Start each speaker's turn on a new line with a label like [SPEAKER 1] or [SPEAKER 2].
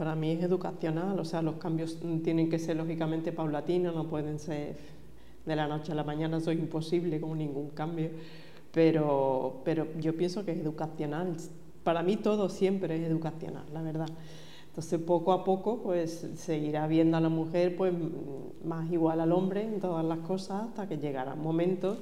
[SPEAKER 1] para mí es educacional, o sea, los cambios mm, tienen que ser lógicamente paulatinos, no pueden ser de la noche a la mañana, eso es imposible con ningún cambio, pero, pero yo pienso que es educacional. Para mí todo siempre es educacional, la verdad. Entonces poco a poco pues seguirá viendo a la mujer pues mm, más igual al hombre en todas las cosas hasta que llegará un momento